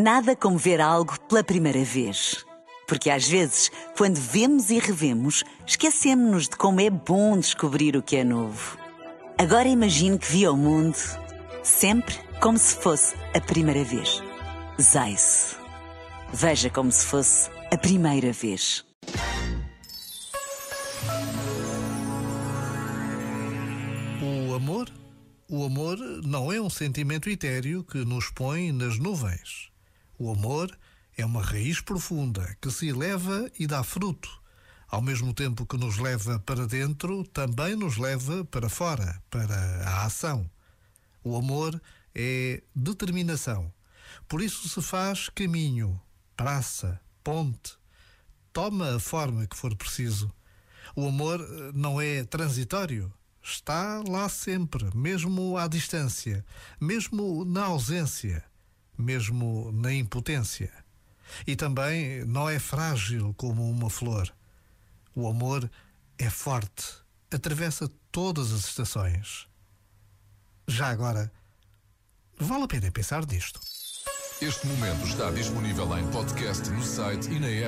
Nada como ver algo pela primeira vez. Porque às vezes, quando vemos e revemos, esquecemos-nos de como é bom descobrir o que é novo. Agora imagine que viu o mundo sempre como se fosse a primeira vez. Zais. Veja como se fosse a primeira vez. O amor? O amor não é um sentimento etéreo que nos põe nas nuvens. O amor é uma raiz profunda que se eleva e dá fruto. Ao mesmo tempo que nos leva para dentro, também nos leva para fora, para a ação. O amor é determinação. Por isso se faz caminho, praça, ponte. Toma a forma que for preciso. O amor não é transitório. Está lá sempre, mesmo à distância, mesmo na ausência mesmo na impotência. E também não é frágil como uma flor. O amor é forte, atravessa todas as estações. Já agora, vale a pena pensar nisto. Este momento está disponível em podcast no site e na app.